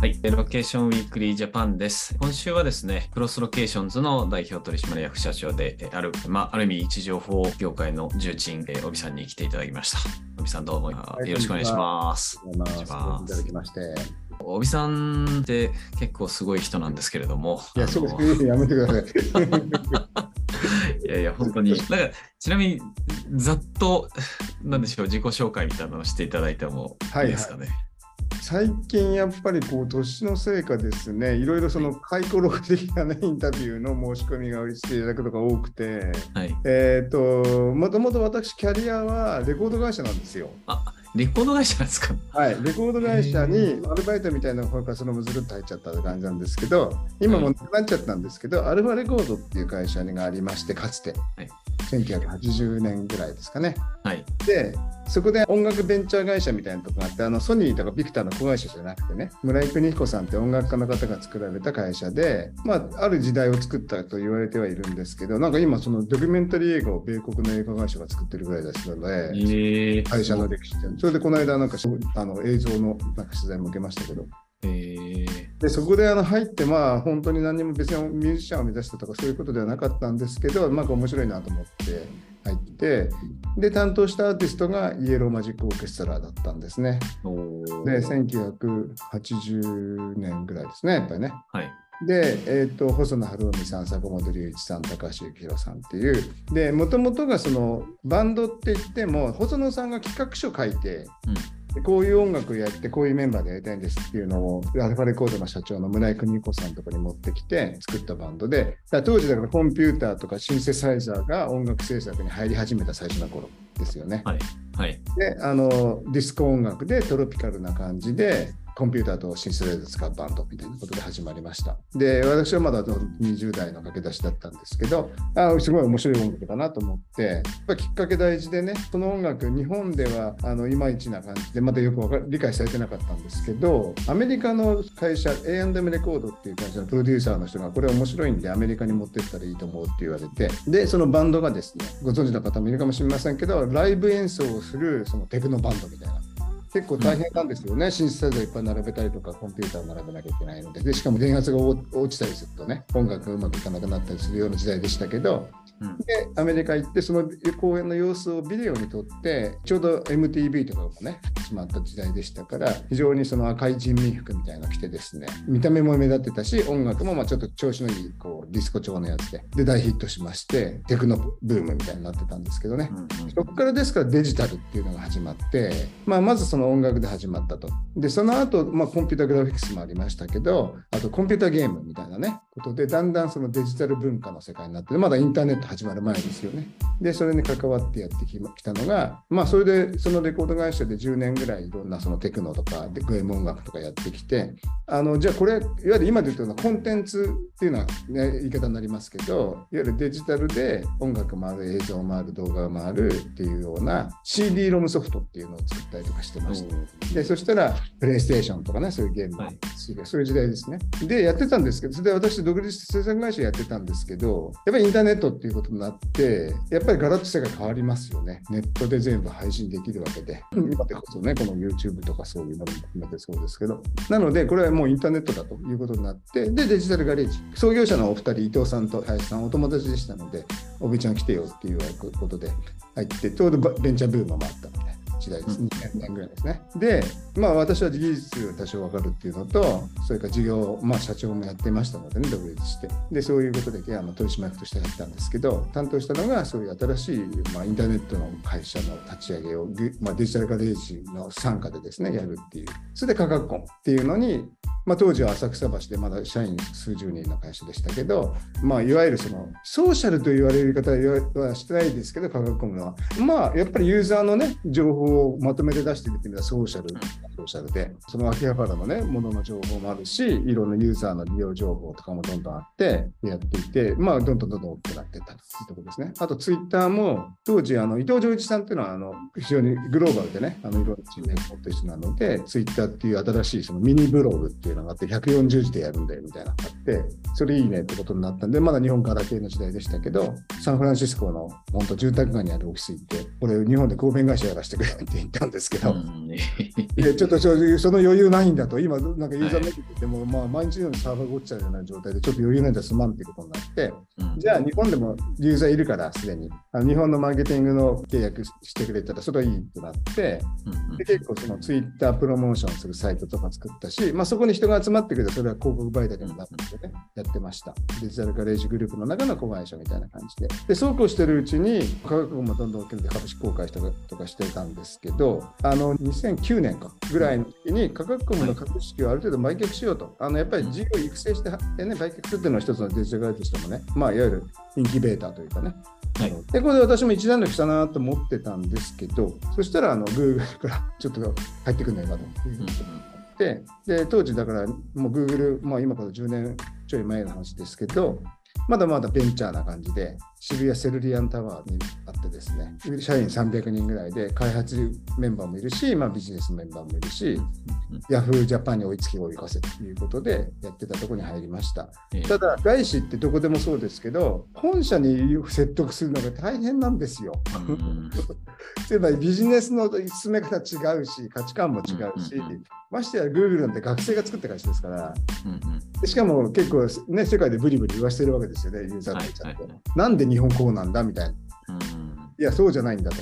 はい、ロケーションウィークリージャパンです。今週はですね、クロスロケーションズの代表取締役社長でえある、まあ、ある意味位置情報業界の重鎮、えー、小尾さんに来ていただきました。小尾さんどうも、いよろしくお願いします。お願いします。いただきまして。小尾さんって結構すごい人なんですけれども。いや、そうです。やめてください。いやいや、本当に。なんか、ちなみに、ざっと、なんでしょう、自己紹介みたいなのをしていただいてもいいですかね。はいはい最近やっぱりこう年のせいかですねい。ろいろその回顧録的な、ね、インタビューの申し込みがしていただくことが多くて、はい、えっ、ー、ともともと私キャリアはレコード会社なんですよ。あレコード会社ですか？はい、レコード会社にアルバイトみたいなのがそのままずるっと入っちゃったって感じなんですけど、今もなくなっちゃったんですけど、はい、アルファレコードっていう会社がありまして、かつて、はい、1980年ぐらいですかね。はい、で、そこで音楽ベンチャー会社みたいなとこがあって、あのソニーとかビクターの子会社じゃなくてね、村井邦彦さんって音楽家の方が作られた会社で、まあ、ある時代を作ったと言われてはいるんですけど、なんか今、そのドキュメンタリー映画を米国の映画会社が作ってるぐらいですので、えー、会社の歴史って。それでこの間、なんかあの映像のなんか取材も受けましたけど。えー、でそこであの入って、まあ、本当に何も別にミュージシャンを目指したとかそういうことではなかったんですけど、なんか面白いなと思って入って、で、担当したアーティストがイエローマジックオーケストラだったんですね。で、1980年ぐらいですね、やっぱりね。はい。で、えーと、細野晴臣さん、坂本龍一さん、高橋幸宏さんっていう、で、もともとがそのバンドって言っても、細野さんが企画書書いて、うん、こういう音楽やって、こういうメンバーでやりたいんですっていうのを、アルファレコードの社長の村井邦子さんのところに持ってきて作ったバンドで、当時だからコンピューターとかシンセサイザーが音楽制作に入り始めた最初の頃ですよね。はい。はい、で、あの、ディスコ音楽でトロピカルな感じで、コンピューターとシンセサイザー使うバンドみたいなことで始まりました。で、私はまだ20代の駆け出しだったんですけど、あすごい面白い音楽だなと思って、やっぱきっかけ大事でね、その音楽、日本ではあのいまいちな感じで、まだよくか理解されてなかったんですけど、アメリカの会社、A&M レコードっていう会社のプロデューサーの人が、これ面白いんでアメリカに持ってったらいいと思うって言われて、で、そのバンドがですね、ご存知の方もいるかもしれませんけど、ライブ演奏をするそのテクノバンドみたいな。結構大変なんですよね、うん、シンセサイザーいっぱい並べたりとか、コンピューターを並べなきゃいけないので、でしかも電圧が落ちたりするとね、音楽がうまくいかなくなったりするような時代でしたけど、うん、で、アメリカ行って、その公演の様子をビデオに撮って、ちょうど MTV とかもね、始まった時代でしたから、非常にその赤い人民服みたいなの着てですね、見た目も目立ってたし、音楽もまあちょっと調子のいいこうディスコ調のやつで、で、大ヒットしまして、テクノブームみたいになってたんですけどね、うんうん、そこからですからデジタルっていうのが始まって、まあ、まずその音楽で始まったと。で、その後、まあ、コンピュータグラフィックスもありましたけど、あとコンピュータゲームみたいなね、ことで、だんだんそのデジタル文化の世界になって、まだインターネット始まる前ですよね。で、それに関わってやってきたのが、まあ、それで、そのレコード会社で10年ぐらいいろんなそのテクノとか、ゲーム音楽とかやってきて、あの、じゃあこれ、いわゆる今で言うとコンテンツっていうのは、ね、言い方になりますけど、いわゆるデジタルで音楽もある、映像もある、動画もあるっていうような CD ロムソフトっていうのを作ったりとかしてました。で、そしたら、プレイステーションとかね、そういうゲーム、はい、そういう時代ですね。で、やってたんですけど、それで私、独立制作会社やってたんですけど、やっぱりインターネットっていうことになって、やっぱりガラッと世界変わりますよね。ネットで全部配信できるわけで。今でこそね、この YouTube とかそういうのも含めてそうですけど。なので、これはもうインターネットだということになって、で、デジタルガレージ。創業者のお二人、伊藤さんと林さん、お友達でしたので、おびちゃん来てよっていうことで入って、ちょうどベンチャーブームもあったので。時代です。2年ぐらいですね。で、まあ私は技術多少わかるっていうのと、それから事業、まあ社長もやってましたのでね、独立して。で、そういうことであの取締役としてやったんですけど、担当したのがそういう新しい、まあ、インターネットの会社の立ち上げを、まあ、デジタルガレージの傘下でですね、やるっていう。それで価格コンっていうのに、まあ、当時は浅草橋でまだ社員数十人の会社でしたけど、まあ、いわゆるそのソーシャルと言われる言い方はしてないですけど、価格コムは。まあ、やっぱりユーザーのね、情報をまとめて出してるっていうのはソーシャル、ソーシャルで、その秋葉原のね、ものの情報もあるし、いろんなユーザーの利用情報とかもどんどんあって、やっていて、まあ、どんどんどんどん大きくなっていったというところですね。あと、ツイッターも、当時、あの伊藤浄一さんっていうのは、あの非常にグローバルでね、あのいろんな人脈を持ってる人なので、ツイッターっていう新しいそのミニブログっていうのがあって、140字でやるんだよみたいなのがあって、それいいねってことになったんで、まだ日本から系の時代でしたけど、サンフランシスコの本当住宅街にあるオフィス行って、これ日本で合弁会社やらせてくれっって言ったんですけど、うんいや ちょっとその余裕ないんだと、今、なんかユーザーメディアでも、まあ、毎日のようにサーバーが落ちちゃうような状態で、ちょっと余裕ないんだすまんってことになって、うんじゃあ日本でもユーザーいるから、すでに。あ日本のマーケティングの契約してくれたら、それはいいとなって、うんで結構そのツイッタープロモーションするサイトとか作ったし、まあ、そこに人が集まってくれたら、それは広告媒体でもなってね、やってました。デジタルガレージグループの中の子会社みたいな感じで。で、そうこうしてるうちに、価格もどんどん大きくて株式公開したりとかしてたんですけど、あの、2009年かぐらいの時に、価格コムの株式をある程度売却しようと。あの、やっぱり事業を育成して、でね、売却するっていうのは一つのデジタルガレージとしてもね、まあ、いわゆるインキュベーターというかね、はい。で、これで私も一段落したなと思ってたんですけど、そしたら、あの、Google からちょっと入ってくんないかといううんことになって、で、当時だから、もう Google、まあ今から10年ちょい前の話ですけど、まだまだベンチャーな感じで、渋谷セルリアンタワーにあってですね、社員300人ぐらいで、開発メンバーもいるし、まあ、ビジネスメンバーもいるし、ヤフージャパンに追いつき追い越せということでやってたところに入りました。ええ。ただ、外資ってどこでもそうですけど、本社に説得するのが大変なんですよ。うん。つまりビジネスの進め方違うし、価値観も違うし、うんうんうん。ましてや Google なんて学生が作った会社ですから、うんうん。でしかも結構ね、世界でブリブリ言わしてるわけですよね、ユーザーたちゃんと。はいはい。なんで日本こうなんだみたいな。うんいや、そうじゃないんだと。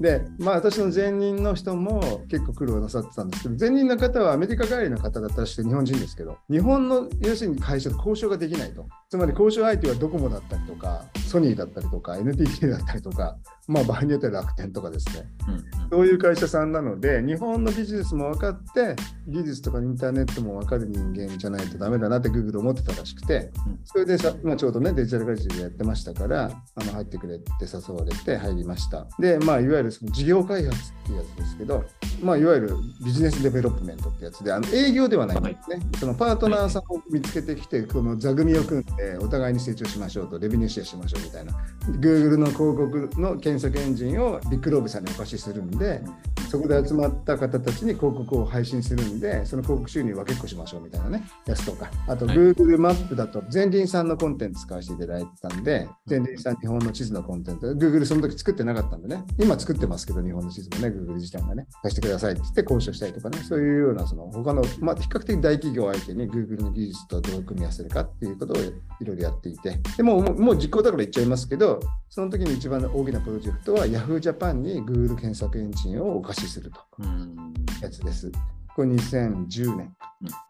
で、まあ私の前任の人も結構苦労なさってたんですけど、前任の方はアメリカ帰りの方だったらして日本人ですけど、日本の要するに会社と交渉ができないと。つまり交渉相手はドコモだったりとか、ソニーだったりとか、NTT だったりとか、まあ場合によっては楽天とかですね。うんそういう会社さんなので、日本のビジネスも分かって、技術とかインターネットも分かる人間じゃないとダメだなって Google 思ってたらしくて、うんそれでさ、まあ、ちょうどね、デジタル会社でやってましたから、あの入ってくれって誘われて入りました。で、まあ、いわゆるその事業開発っていうやつですけど、まあ、いわゆる business development ってやつで、あの営業ではないんですね。そのパートナーさんを見つけてきて、この座組を組んで、お互いに成長しましょうと、 revenue share しましょうみたいな。Google の広告の検索エンジンをビッグローブさんにお貸しするんで、そこで集まった方たちに広告を配信するんで、その広告収入分けっこしましょうみたいなね、やつとか。あと、はい。Google マップだと、ゼンリンさんのコンテンツ使わせていただいてたんで、ゼンリンさん日本の地図のコンテンツ、Google その時作ってなかったんでね、今作ってますけど、日本の地図もね、Google 自体がね、貸してくださいって言って交渉したりとかね、そういうような、その他の、まあ、比較的大企業相手に Google の技術とどう組み合わせるかっていうことをいろいろやっていて、でもうもう実行だから言っちゃいますけど、その時に一番大きなプロジェクトは Yahoo Japan に Google 検索エンジンをお貸しすると。うんやつです。これ2010年。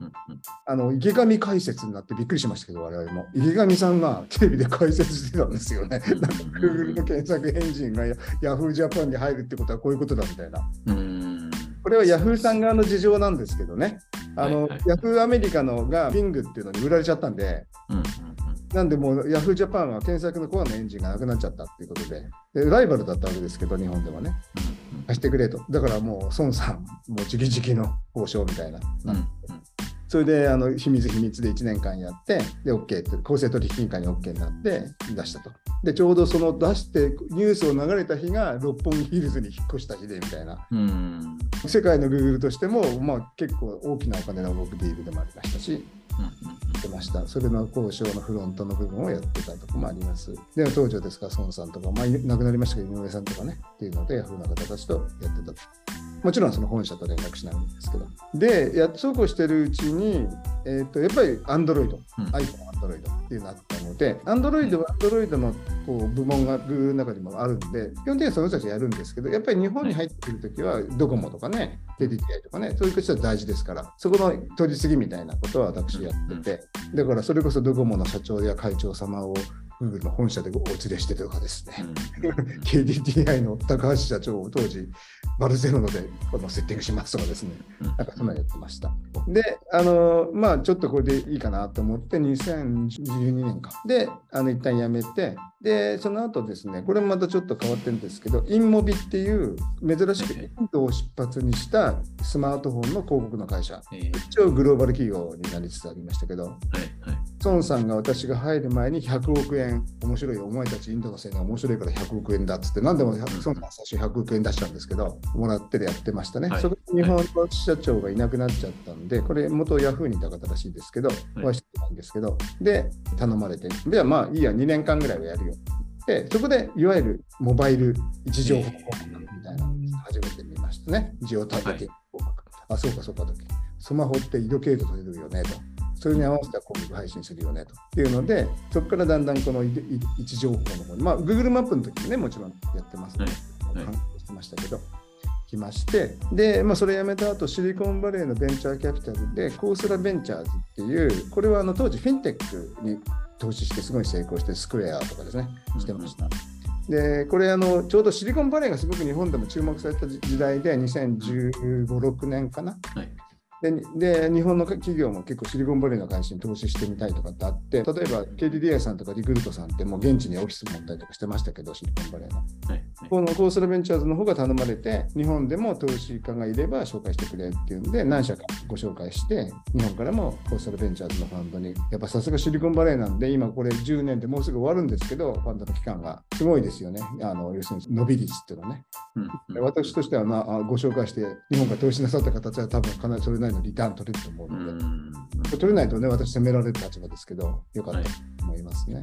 うんうんあの池上解説になってびっくりしましたけど、我々も。池上さんがテレビで解説してたんですよね。なんか Google の検索エンジンが Yahoo Japan に入るってことはこういうことだみたいな。うんこれは Yahoo さん側の事情なんですけどね。あの、はいはい Yahoo アメリカのが Bing っていうのに売られちゃったんで、うんうんなんでもう Yahoo Japan は検索のコアのエンジンがなくなっちゃったっていうことで、でライバルだったわけですけど、日本ではね。うん貸してくれと。だからもう孫さん、もう直々の交渉みたいな。うんうんそれであの秘密秘密で1年間やって、で、OK って、公正取引委員会に OK になって出したと。で、ちょうどその出してニュースを流れた日が六本木ヒルズに引っ越した日でみたいな。うん世界の Google としても、まあ、結構大きなお金の動くディールでもありましたし、してました。それの交渉のフロントの部分をやってたところもあります。で、当時はですから、孫さんとか、まあ、亡くなりましたけど、井上さんとかね、っていうので、ヤフーの方たちとやってたと。もちろんその本社と連絡しないんですけど。で、やそうこうしてるうちに、えっ、と、やっぱり Android、うん iPhone、Android っていうのがあったので、Android は Android のこう部門が Google の中にもあるんで、基本的にはその人たちやるんですけど、やっぱり日本に入ってくるときは、ドコモとかね、KDDI とかね、そういう人は大事ですから、そこの取り次ぎみたいなことは私やってて、だからそれこそドコモの社長や会長様を Google の本社でお連れしてとかですね、KDDI の高橋社長を当時、バルセロナでこのセッティングしますとかですね、なんかそんなのやってました。で、あの、まあちょっとこれでいいかなと思って、2012年か。で、あの、一旦やめて、で、その後ですね、これもまたちょっと変わってるんですけど、インモビっていう珍しくインドを出発にしたスマートフォンの広告の会社。えー一応グローバル企業になりつつありましたけど、はいはい。孫さんが私が入る前に100億円、面白いよ、お前たちインドのせいが面白いから100億円だっつって、何でも孫さん最初100億円出したんですけど、もらってでやってましたね。はい。そこで日本の社長がいなくなっちゃったんで、これ元ヤフーにいた方らしいですけど、お会いしてないんですけど、で、頼まれて、ではまあいいや、2年間ぐらいはやるよって言って、そこでいわゆるモバイル位置情報みたいなのを初めて見ました。ね。ジオターゲティング広告。あ、そうかそうかと。スマホって緯度経度取れるよねと。それに合わせた広告配信するよねと。っていうので、そこからだんだんこの位置情報の方に、まあ、Google マップの時にね、もちろんやってますね。はいはい、してましたけど。きましてで、まあ、それ辞めた後シリコンバレーのベンチャーキャピタルでコースラベンチャーズっていうこれはあの当時フィンテックに投資してすごい成功してスクエアとかですねしてました。でこれあのちょうどシリコンバレーがすごく日本でも注目された時代で2015、6年かな、はい、でで日本の企業も結構シリコンバレーの会社に投資してみたいとかってあって例えば KDDI さんとかリクルートさんってもう現地にオフィス持ったりとかしてましたけどシリコンバレーの、はいはい、このコースラベンチャーズの方が頼まれて日本でも投資家がいれば紹介してくれっていうんで何社かご紹介して日本からもコースラベンチャーズのファンドに。やっぱさすがシリコンバレーなんで今これ10年でもうすぐ終わるんですけどファンドの期間がすごいですよね。あの要するに伸び率っていうのはね、うんうん、私としては、まあ、ご紹介して日本から投資なさった形は多分かなりそれなりのリターン取れると思うので、取れないとね、私責められる立場ですけど、よかったと思いますね。は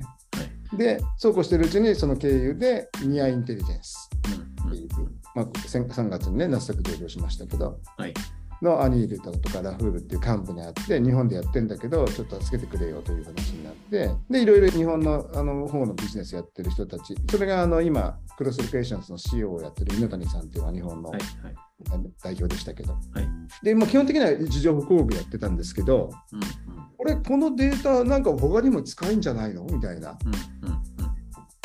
い、で、そうこうしてるうちに、その経由でニアインテリジェンスっていう、まあ、3月にね、ナスダック上場しましたけど、はいのアニールとかラフールっていう幹部にあって日本でやってんだけどちょっと助けてくれよという話になってでいろいろ日本のあの方のビジネスやってる人たちそれがあの今クロスロケーションズの CEO をやってる猪谷さんっていうのは日本の、はいはい。代表でしたけど、はい、でまあ、基本的には位置情報広告やってたんですけど、うんうん、これこのデータなんか他にも使えんじゃないの？みたいな、うんうん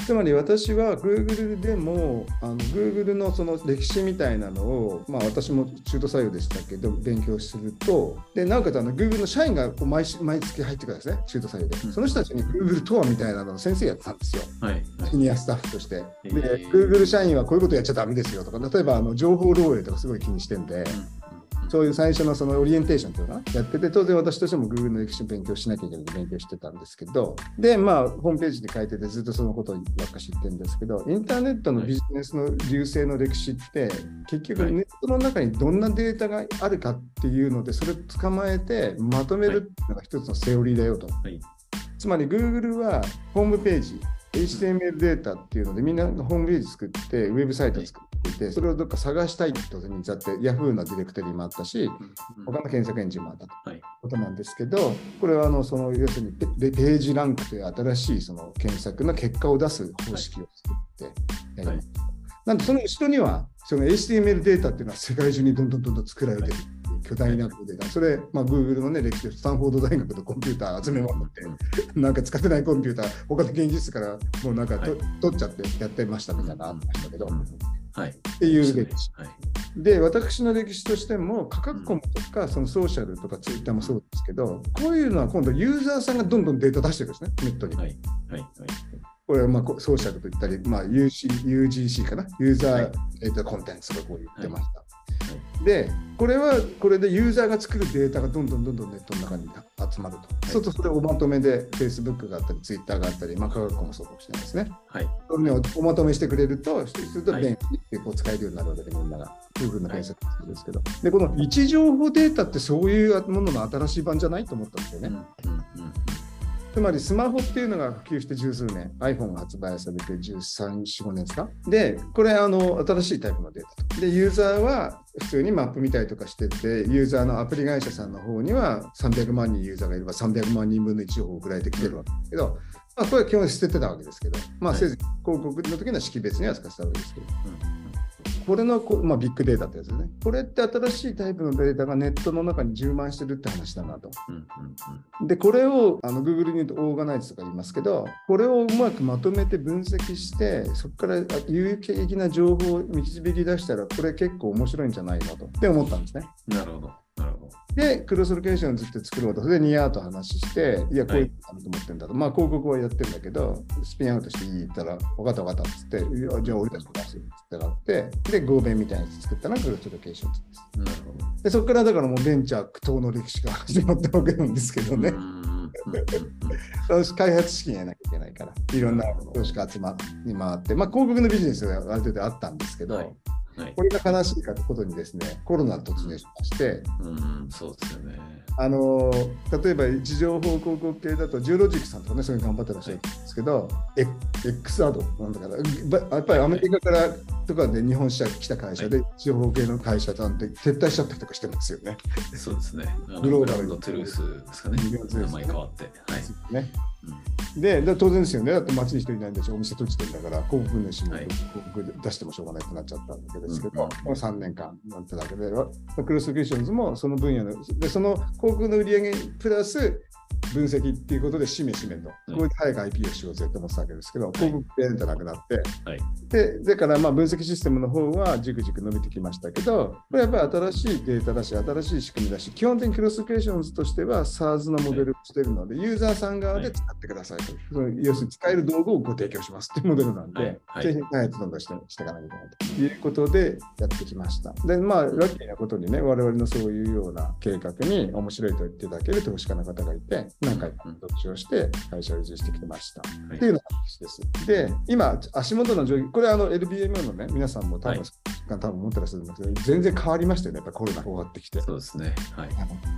つまり私は Google でもあの Google のその歴史みたいなのを、まあ、私も中途採用でしたけど勉強するとでなおかつあの Google の社員がこう毎毎月入ってくるんですね中途採用で、うん、その人たちに Google とはみたいなのを先生やってたんですよ、はい、シニアスタッフとして。で、Google 社員はこういうことやっちゃだめですよとか例えばあの情報漏洩とかすごい気にしてんで。うんそういう最初のそのオリエンテーションというのやってて、当然私としても Google の歴史を勉強しなきゃいけないで勉強してたんですけど、で、まあ、ホームページに書いててずっとそのことばっか知ってるんですけど、インターネットのビジネスの流星の歴史って、結局ネットの中にどんなデータがあるかっていうので、それを捕まえてまとめるっていうのが一つのセオリーだよと。はい、つまり Google はホームページ、HTML データっていうので、みんながホームページ作って、ウェブサイト作っていて、それをどっか探したいってことにだって、Yahoo のディレクトリもあったし、他の検索エンジンもあったとことなんですけど、これはあのその要するにページランクという新しいその検索の結果を出す方式を作ってやります。なんでその後ろには、その HTML データっていうのは世界中にどんどんどんどん作られてる。巨大なデータ、それ、まあ、Google の、ね、歴史でスタンフォード大学のコンピューター集めまくって、なんか使ってないコンピューター、他の現実からもうなんかと、はい、取っちゃってやってましたみたいなのあったんだけど、はい、っていう歴史。はい、で、私の歴史としても、価格コムとか、そのソーシャルとかツイッターもそうですけど、こういうのは今度ユーザーさんがどんどんデータ出してるんですね、ネットに。はい。はい。はい。これはまあソーシャルと言ったり、まあ、UC UGC かな、ユーザー、えー、とコンテンツとこう言ってました。で、これはこれでユーザーが作るデータがどんどんどんどんネットの中に集まると。はい、そうするとそれをおまとめで Facebook があったり、Twitter があったり、まあ、科学もそうかもしれないですね。はい。それをおまとめしてくれると、すると便利でこう使えるようになるわけで、みんなが。いうふうな検索ですけど、はい、で、この位置情報データってそういうものの新しい版じゃないと思ったんですよね。うんうんうんつまりスマホっていうのが普及して十数年、iPhone が発売されて13、4、5年ですか？で、これあの、新しいタイプのデータと。で、ユーザーは普通にマップ見たりとかしてて、ユーザーのアプリ会社さんの方には300万人ユーザーがいれば300万人分の位置情報を送られてきてるわけですけど、まあ、これは基本捨ててたわけですけど、まあ、せず広告の時には識別には使ってたわけですけど。うんこれのこ、まあ、ビッグデータってやつですね。これって新しいタイプのデータがネットの中に充満してるって話だなと。うんうんうん、で、これをあの Google に言うとオーガナイズとか言いますけど、これをうまくまとめて分析して、そこから有益的な情報を導き出したら、これ結構面白いんじゃないのとって思ったんですね。なるほど。で、クロスロケーションずっと作ろうと、それでニヤーと話して、いや、こういうのと思ってんだと、はい、まあ、広告はやってるんだけど、スピンアウトしてい言ったら、分かった分かったっつって、じゃあ俺たちも出すっつってなって、で、合弁みたいなやつ作ったのがクロスロケーションズです。なるほど。で、そこからだからもうベンチャー苦闘の歴史が始まったわけなんですけどね。開発資金やなきゃいけないから、いろんな投資家集まり回って、まあ、広告のビジネスがある程度あったんですけど、はいはいこれが悲しいかなことにですね、コロナ突入しまして、うん、そうですよね。あの例えば位置情報広告系だと、ジオロジックさんとかね、そういう頑張ってらっしゃるんですけど、エ X アドなんだから、ばやっぱりアメリカからとかで日本支社来た会社で、位置情報系の会社さんって撤退しちゃったりとかしてますよね。そうですね。グローバルグランドトゥルースですかね名前変わって。はい。ねうんでで当然ですよね、だって街に人いないんでしょ、お店閉じてるんだから、広告主もはい。広告出してもしょうがないとなっちゃったわけですけど、うん。この3年間なんてだけで、わクロスソリションズもその分野の、でその広告の売り上げプラス分析っていうことで、しめしめと、うん。これで早く IP をしようぜと思ってたわけですけど、広告ペンじゃなくなって、はい。でだからまあ分析システムの方はじくじく伸びてきましたけど、これやっぱり新しいデータだし、新しい仕組みだし、基本的にクロスケーションズとしては SARS のモデルをしているので、ユーザーさん側で使ってくださいと。その要するに使える道具をご提供しますっていうモデルなんで、はい。はい。製品開発どんどんしてしていかなきゃいけないということでやってきました。で、まあ、ラッキーなことにね、我々のそういうような計画に面白いと言っていただける投資家の方がいて、何回か投資をして会社を維持してきてました。はいっていうのが話です。で、今、足元の状況、これあの LBMO のね、皆さんも多分、はい多分持ってらっしゃるんですけど、全然変わりましたよね、やっぱコロナが終わってきて。そうですね。はい。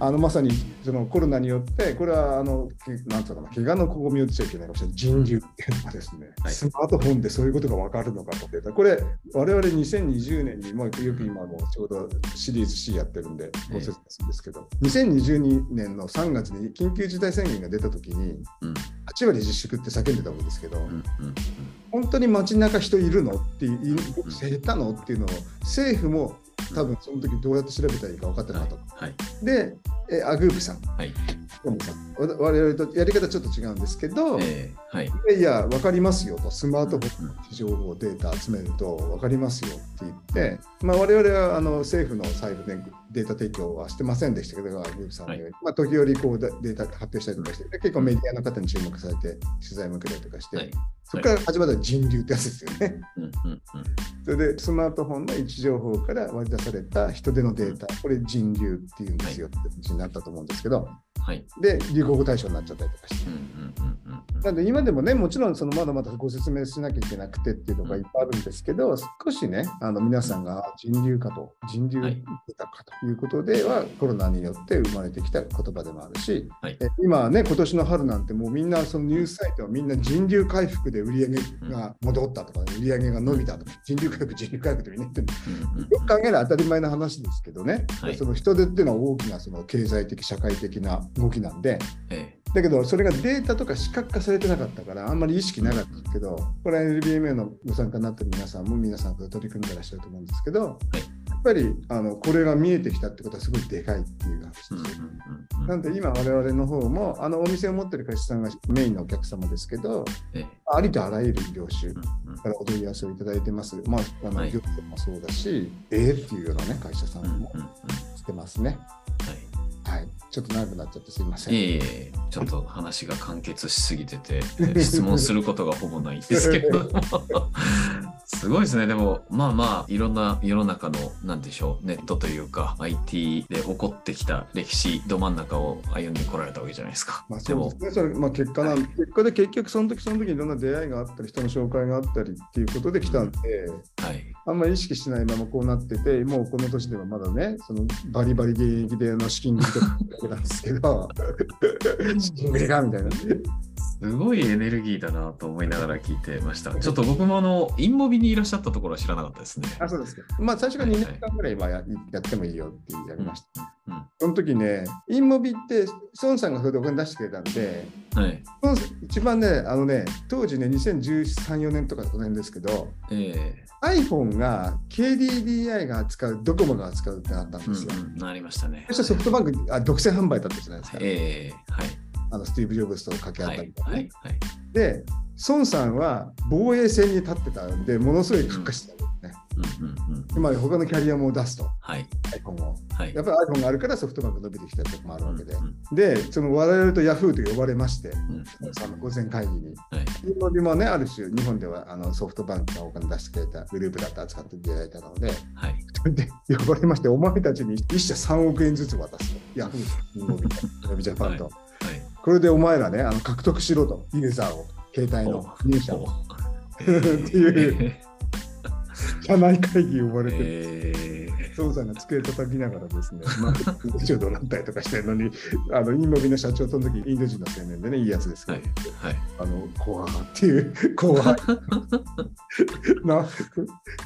あのまさにそのコロナによって、これはあのけなんつうのかな、怪我のここみを言っちゃいけないかもしれない、人流っていうのがですね、はいスマートフォンでそういうことが分かるのかと。これ、我々2020年にもよく今もちょうどシリーズ C やってるんで、ご説明するんですけど、2022年の3月に緊急事態宣言が出たときに、うん。8割自粛って叫んでたわけですけど、うん。うん。本当に街中人いるのっていう、減ったのっていうのを、政府も多分その時どうやって調べたらいいか分かってなはいかった。。はい。で、えアグープさん、はい。我々とやり方ちょっと違うんですけど、えー、はい。いやいや、分かりますよと、スマートフォンうんの情報、データ集めると分かりますよって言って、まあ、我々はあの政府の財布でデータ提供はしてませんでしたけど、さんのように、まあ、時折こうデデータ発表したりとかして、で結構メディアの方に注目されて、取材も受けたりとかして、はい。そこから始まった人流ってやつですよね。それでスマートフォンの位置情報から割り出された人手のデータ、これ人流っていうんですよって話になったと思うんですけど、はい。で、流行語大賞になっちゃったりとかして。なんで今でもね、もちろんそのまだまだご説明しなきゃいけなくてっていうのがいっぱいあるんですけど、少しね、あの皆さんがあ人流かと、人流はい出たかということでは、コロナによって生まれてきた言葉でもあるし、はいえ今はね、今年の春なんてもうみんなそのニュースサイトはみんな人流回復で売り上げが戻ったとか、売り上げが伸びたとか、人流回復、人流回復ってみんな言って。よく考えれば当たり前の話ですけどね、はいその人手っていうのは大きなその経済的、社会的な動きなんで、えだけど、それがデータとか視覚化されてなかったから、あんまり意識なかったんですけど、これは LBMA のご参加になってる皆さんも皆さんと取り組んでらっしゃると思うんですけど、やっぱりあのこれが見えてきたってことはすごいでかいっていう話です。なんで今我々の方もあのお店を持ってる会社さんがメインのお客様ですけど、えー。ありとあらゆる業種。からお問い合わせをいただいてます。まあ、あのはい業者もそうだし、ええっていうようなね、会社さん。もうん。してますね。はい。はい。ちょっと長くなっちゃってすいません。いえいえ、ちょっと話が完結しすぎてて、えー質問することがほぼないんですけども。すごいですね。でも、まあまあ、いろんな世の中の、なんでしょう、ネットというか、IT で起こってきた歴史ど真ん中を歩んでこられたわけじゃないですか。まあ、そうです、ね。それ、まあ、結果なん、結果で結局その時その時いろんな出会いがあったり、人の紹介があったりっていうことで来たんで、はい。あんまり意識しないままこうなってて、もうこの年ではまだね、そのバリバリ現役での資金繰りとかだけなんですけど、資金繰りかみたいな。すごいエネルギーだなと思いながら聞いてました。ちょっと僕もあの、インモビにいらっしゃったところは知らなかったですね。あ、そうですか。まあ、最初から2年間ぐらいはややってもいいよってやりました。うん。その時ね、インモビって、孫さんがそれでお金出してくれたんで、はい。一番ね、あのね、当時ね、2013、4年とかこの辺ですけど、え iPhone が KDDI が扱う、ドコモが扱うってなったんえですよ。うんうん、なりましたね。そしてソフトバンクあ独占販売だったじゃないですか。ええはい。あのスティーブ・ジョブズと掛け合はいったりと。かね。はい。はい。で、孫さんは防衛戦に立ってたんで、ものすごい格下してたんですね。うんうんうん。今、他のキャリアも出すと、はい。iPhone を。はい。やっぱり iPhone があるからソフトバンク伸びてきたとこもあるわけで。うんで、その我々と Yahoo と呼ばれまして、うんその午前会議に。はい。日本でもね、ある種、日本ではあのソフトバンクがお金出してくれたグループだって扱っていただいたので、はい。で呼ばれまして、お前たちに1社3億円ずつ渡すと。Yahoo、日本ビジャパンと。はい。これでお前らね、あの獲得しろと、ユーザーを、携帯の入社を。お っていうえ 社内会議呼ばれて、え孫さんが机叩きながらですね、まあ、ちょうどなったりとかしてるのに、あの、インモビの社長、その時インド人の青年でね、いいやつですけー、ど、はい。はい。あの、怖っていう、怖い。な、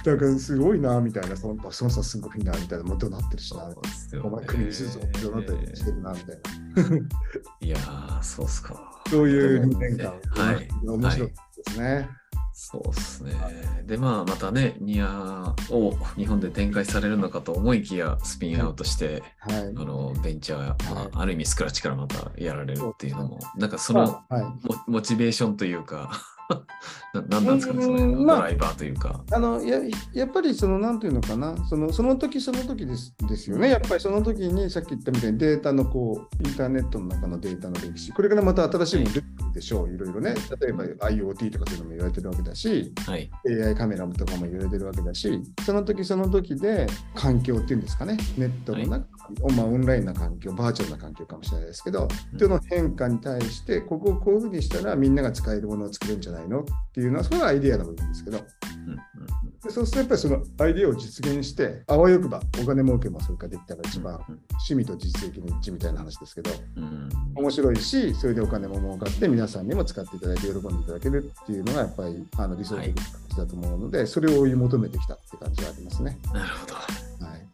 なんかすごいな、みたいな、その孫さんすごいな、みたいな、もう怒鳴ってるしな、お前国にするぞ、怒鳴ったりしてるな、みたいな。いやー、そうっすか。そういう2年間、はい。面白いですね。そうですね。で、まあ、またね、ニアを日本で展開されるのかと思いきや、スピンアウトして、はい。あのベンチャー、まはいあ、ある意味スクラッチからまたやられるっていうのも、なんかそのモチベーションというか、ななんなんですかね、そのドライバーというか。あのややっぱりそのなんていうのかなそのその時その時ですですよねやっぱりその時にさっき言ったみたいにデータのこうインターネットの中のデータの歴史。これからまた新しいもの出てくるでしょう。い。ろいろね。例えば IoT とかそういうのも言われてるわけだしはい。AI カメラとかも言われてるわけだしその時その時で環境っていうんですかね。ネットの中、まあ、オンラインな環境バーチャルな環境かもしれないですけどうんその変化に対してここをこういうふうにしたらみんなが使えるものを作れるんじゃないのっていうのはそれはアイデアの部分ですけどうんうんでそうするとやっぱりそのアイデアを実現してあわよくばお金儲けもそれからできたら一番趣味と実益の一致みたいな話ですけどうんうん面白いしそれでお金も儲かって皆さんにも使っていただいて喜んでいただけるっていうのがやっぱりあの理想的な形だと思うので、それを追い求めてきたって感じがありますね。なるほど。はい、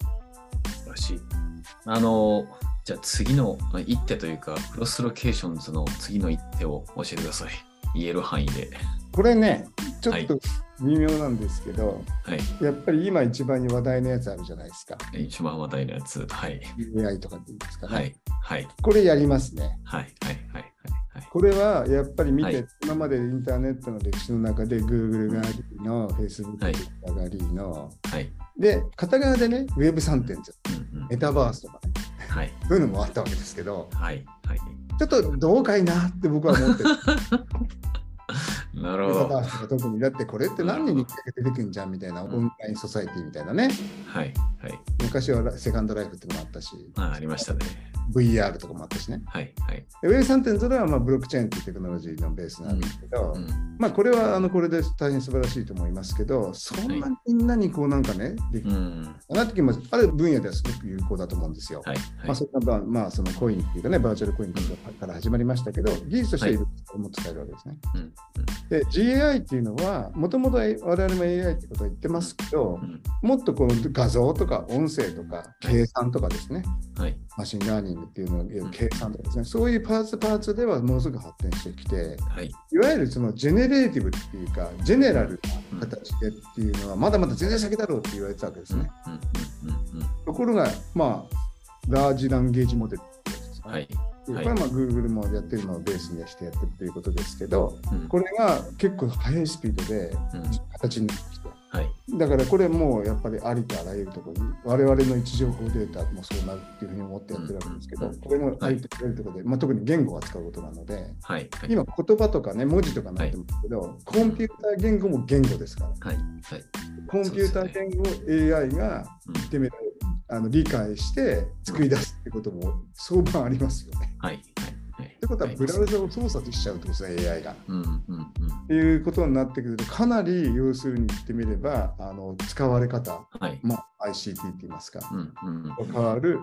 素晴らしい。あの、じゃあ次のまあ一手というか、クロスロケーションズの次の一手を教えてください。言える範囲で。これねちょっと微妙なんですけど、はい。やっぱり今一番に話題のやつあるじゃないですか。一番話題のやつ。はい。AI とかっていうんですかね。はい。はい。これやりますね。はい。はい。はい。はい。はい。これはやっぱり見て、はい今までインターネットの歴史の中で Google がありの、Facebook はいがありの、はい。で、片側でね、Web3.0、うんうんメタバースとかね、はい。そういうのもあったわけですけど、はい。はい。ちょっとどうかいなって僕は思ってる。なるほど。特に、だってこれって何人に1回出てくんじゃんみたいな、オンラインソサイティみたいなね、はい。はい。昔はセカンドライフってのもあったし、あありましたね。VR とかもあったしね。はい。はい。で Web3.0 はまあブロックチェーンっていうテクノロジーのベースなんですけど、うん。まあこれはあのこれで大変素晴らしいと思いますけど、そんなにみんなにこうなんかね、できうん。かなってきます。ある分野ではすごく有効だと思うんですよ。はい。まあ、はい。まあ、まあ、そのコインっていうかね、バーチャルコインから始まりましたけど、技術としてはいろい使えるわけですね。うん。で、GAI っていうのは、もともと我々も AI ってことは言ってますけどう、ん。もっとこの画像とか音声とか計算とかですね、はい。 machine learning っていうのを計算とかですね、そういうパーツパーツではものすごく発展してきて、はい。いわゆるその generative っていうか、ジェネラルな形でっていうのは、まだまだ全然先だろうって言われてたわけですうん。ね。うん。うん。うん。ところが、まあ、 large language model ってやつですねはい。これはまあ Google もやってるのをベースにしてやってるということですけど、うん。これが結構速いスピードでうん。形になってきて、はい。だからこれもうやっぱりありとあらゆるところに、我々の位置情報データもそうなるっていうふうに思ってやってるわけですけど、うん。これもありとあらゆるところで、まあ、特に言語を扱うことなので。今言葉とかね、文字とかなってますけど、コンピューター言語も言語ですから。コンピューター言語を AI がうん。言ってみればあの理解して作り出すってことも相場ありますよね。はい。はい。はい。ってことは、ブラウザを操作しちゃうってことですね、AI が。うん。うん。うん。っていうことになってくると、かなり要するに言ってみれば、あの使われ方、はい。まあ、ICT って言いますか、うん。うん。変わる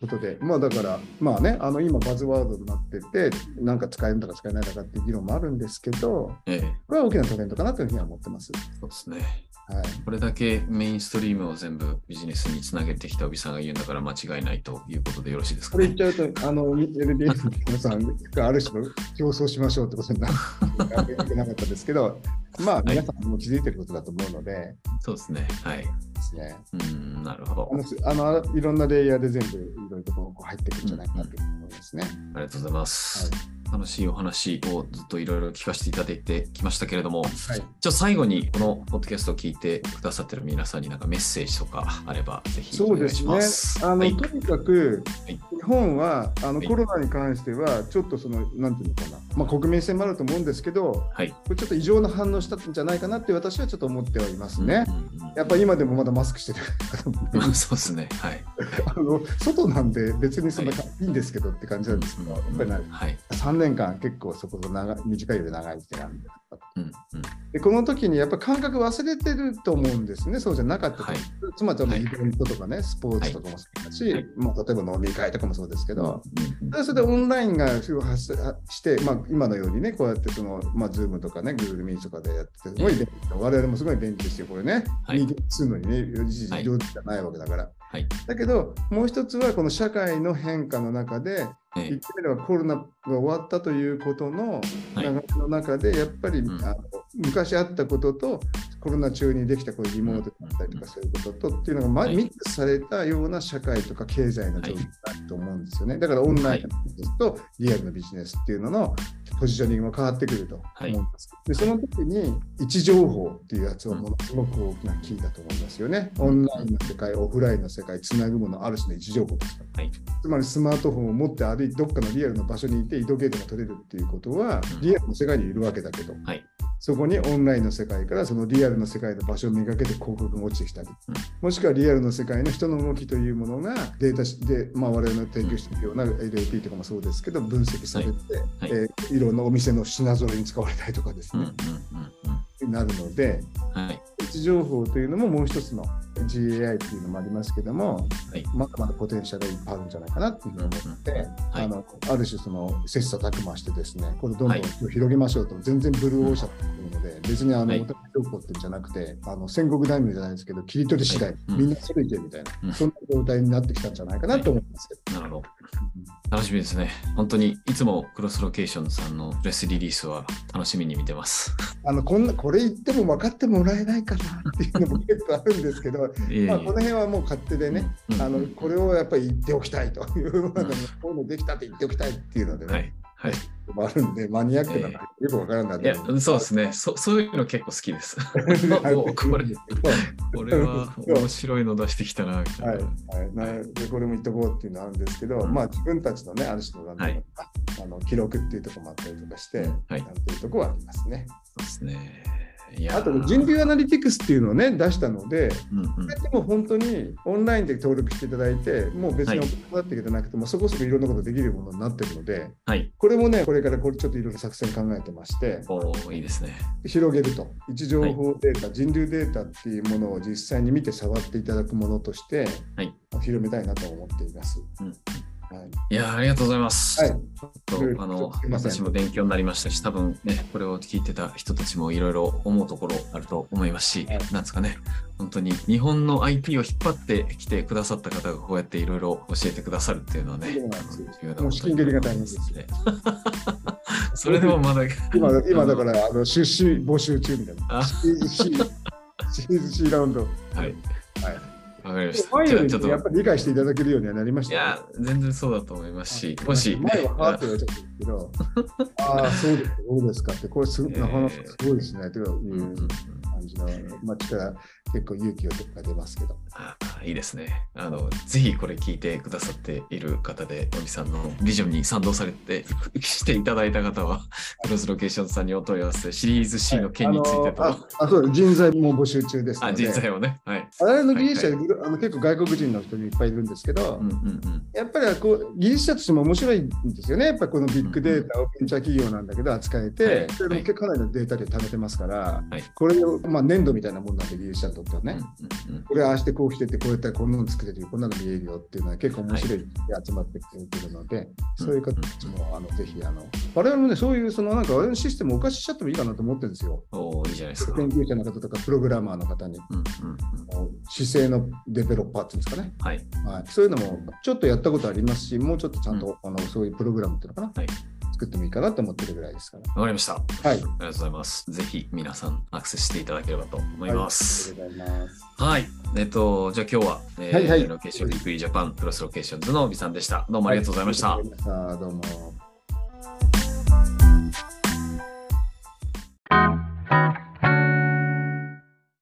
ことで、まあだから、まあね、あの今バズワードになってて、なんか使えるんだか使えないんだかっていう議論もあるんですけど、ええ。これは大きなトレンドかなというふうには思ってます。そうですね。はい。これだけメインストリームを全部ビジネスにつなげてきたおびさんが言うんだから間違いないということでよろしいですかね？これ言っ。ちゃうと、あの、LDS の皆さんがある種の競争しましょうってことになってなかったですけど、まあ、皆さんも気づいてることだと思うので、そうですね。はい。ですね。うん、なるほど。あのあのいろんなレイヤーで全部いろいろとこう入ってくるんじゃないかなと思いますね。ありがとうございます。はい楽しいお話をずっといろいろ聞かせていただいてきましたけれども、はい、じゃあ最後にこのポッドキャストを聞いてくださってる皆さんになんかメッセージとかあればぜひお願いしそうですねます。。あの、はいとにかく、はい日本はあのはいコロナに関しては、ちょっとその、なんていうのかな、まあ、国民性もあると思うんですけど、はい。これちょっと異常な反応したんじゃないかなって私はちょっと思ってはいますね。うんうんうんやっぱり今でもまだマスクしてる そうですね。はい。あの外なんで別にそんな、い、いんですけどって感じなんですけど、やっぱりなはい。3年間結構そこそこ長い短いより長い時間でうんうん。でこの時にやっぱ感覚忘れてると思うんですね、そうじゃなかったと、はい。つまりイベントとかね、スポーツとかもそうだし、はい。まあ、例えば飲み会とかもそうですけど、うんそれでオンラインが発して、まあ、今のようにね、こうやってその、まあ、Zoom とかね、Google Meet とかでやってて、すごい便利。我々もすごい便利ですよ、これね。はい。するのにね、一時はい。上手じゃないわけだから。はい。だけど、もう一つはこの社会の変化の中で、え言ってみればコロナが終わったということのはい。流れの中で、やっぱり、うん。あの昔あったこととコロナ中にできたこうリモートだったりとかそういうこととっていうのが、ミックスされたような社会とか経済の状況があると思うんですよね。だからオンラインのビジネスとリアルのビジネスっていうののポジショニングも変わってくると思うんです。でその時に位置情報っていうやつはものすごく大きなキーだと思いますよね。オンラインの世界、オフラインの世界、つなぐものある種の位置情報ですから。はい。つまりスマートフォンを持って歩いてどっかのリアルの場所にいて移動ゲートが取れるっていうことはうんリアルの世界にいるわけだけど、はいそこにオンラインの世界からそのリアルの世界の場所をめがけて広告が落ちてきたり、うん。もしくはリアルの世界の人の動きというものがデータしで、まあ、我々の提供しているような LAP とかもそうですけど分析されて、はいえーいろんなお店の品揃えに使われたりとかですね。うんうん、うんなるのでうん。はい。位置情報というのももう一つの GAI っていうのもありますけども、はいまだまだポテンシャルがいっぱいあるんじゃないかなっていうふうに思って、はいあのある種その切磋琢磨してですねこれどんどんはい広げましょうと、全然ブルーオーシャンっていうので、別にあの、はい情報ってんじゃなくてあの戦国大名じゃないですけど切り取り次第、みんなそれいけみたいな、うんそんな状態になってきたんじゃないかなと思いますけど。なるほど。楽しみですね。本当にいつもクロスロケーションさんのプレスリリースは楽しみに見てます。あのこんなこれ言っても分かってもらえないかなっていうのも結構あるんですけど、まあ、この辺はもう勝手でね、うんあのこれをやっぱり言っておきたいという、こういうのできたって言っておきたいっていうのでね、はい。はい。あるんで、マニアックなのよくわからないいや、そうですね。そそういうの結構好きです。おこれ、これは面白いの出してきたな、みたはいいな。はい、なでこれも言っとこうっていうのはあるんですけど、うんまあ自分たちのね、ある種のなんていあの記録っていうところもあったりとかして、はいなんていうところはありますね。そうですね。あと、人流アナリティクスっていうのをね、出したので、うんうんでも本当にオンラインで登録していただいて、もう別にはいお金払っていただなくても、そこそこいろんなことできるものになってるので、はい。これもね、これからこれちょっといろいろ作戦考えてまして、おーいいですね。広げると、位置情報データ、人流データっていうものを実際に見て触っていただくものとして、はい広めたいなと思っています。うんはいいやーありがとうございます。はいちょっとあの私も勉強になりましたし、多分ね、これを聞いてた人たちもいろいろ思うところあると思いますし、はいなんですかね、本当に日本の IT を引っ張ってきてくださった方がこうやっていろいろ教えてくださるっていうのはね、重要なもう資金繰りが大変ですね。それでもまだ今今だからあの出資募集中みたいな。あシー C ラウンド。はい、はい。わかりました。前よりちょっと、やっぱり理解していただけるようにはなりましたね、いや、全然そうだと思いますし、もし、前ははーちゃったんですけど、ああ、そうですか、そうですかって、これすごなかなかすごいですね、という感じの、まあ、力、結構勇気が出ますけど。あいいですね。あの、ぜひこれ聞いてくださっている方で、おみさんのビジョンに賛同されてしていただいた方は、クロスロケーションさんにお問い合わせ、シリーズ C の件についてと、あのああそう人材も募集中ですのあ、で。人材をね。はい。我々の技術者、はあの結構外国人の人にいっぱいいるんですけど、うんうんうん。やっぱりこう技術者としても面白いんですよね。やっぱりこのビッグデータをベンチャー企業なんだけど扱えて、はいそれもかなりのデータで貯めてますから、はいこれを、まあ、粘土みたいなもんなんで技術者にとってはね、うんうんうん。これああしてこうしててこうやったらこんなの作れるよこんなの見えるよっていうのは結構面白い集まってくるので、うんそういう方たちもあのぜひあの我々もねそういうそのなんか我々のシステムをお貸ししちゃってもいいかなと思ってるんですよ。いいじゃないですか。研究者の方とかプログラマーの方に。うんうんうん。市井のデベロッパーっていうんですかね。はい。はい、そういうのもちょっとやったことありますし、もうちょっとちゃんと、あのそういうプログラムっていうのかな、はい作ってもいいかなと思ってるぐらいですから。わかりました。はい。ありがとうございます。ぜひ皆さんアクセスしていただければと思います。はい、ありがとうございます。はい。えっと、じゃあ今日は、え、ロケーションウィークリージャパンクロスロケーションズの小尾さんでした。どうもありがとうございました。はい、う。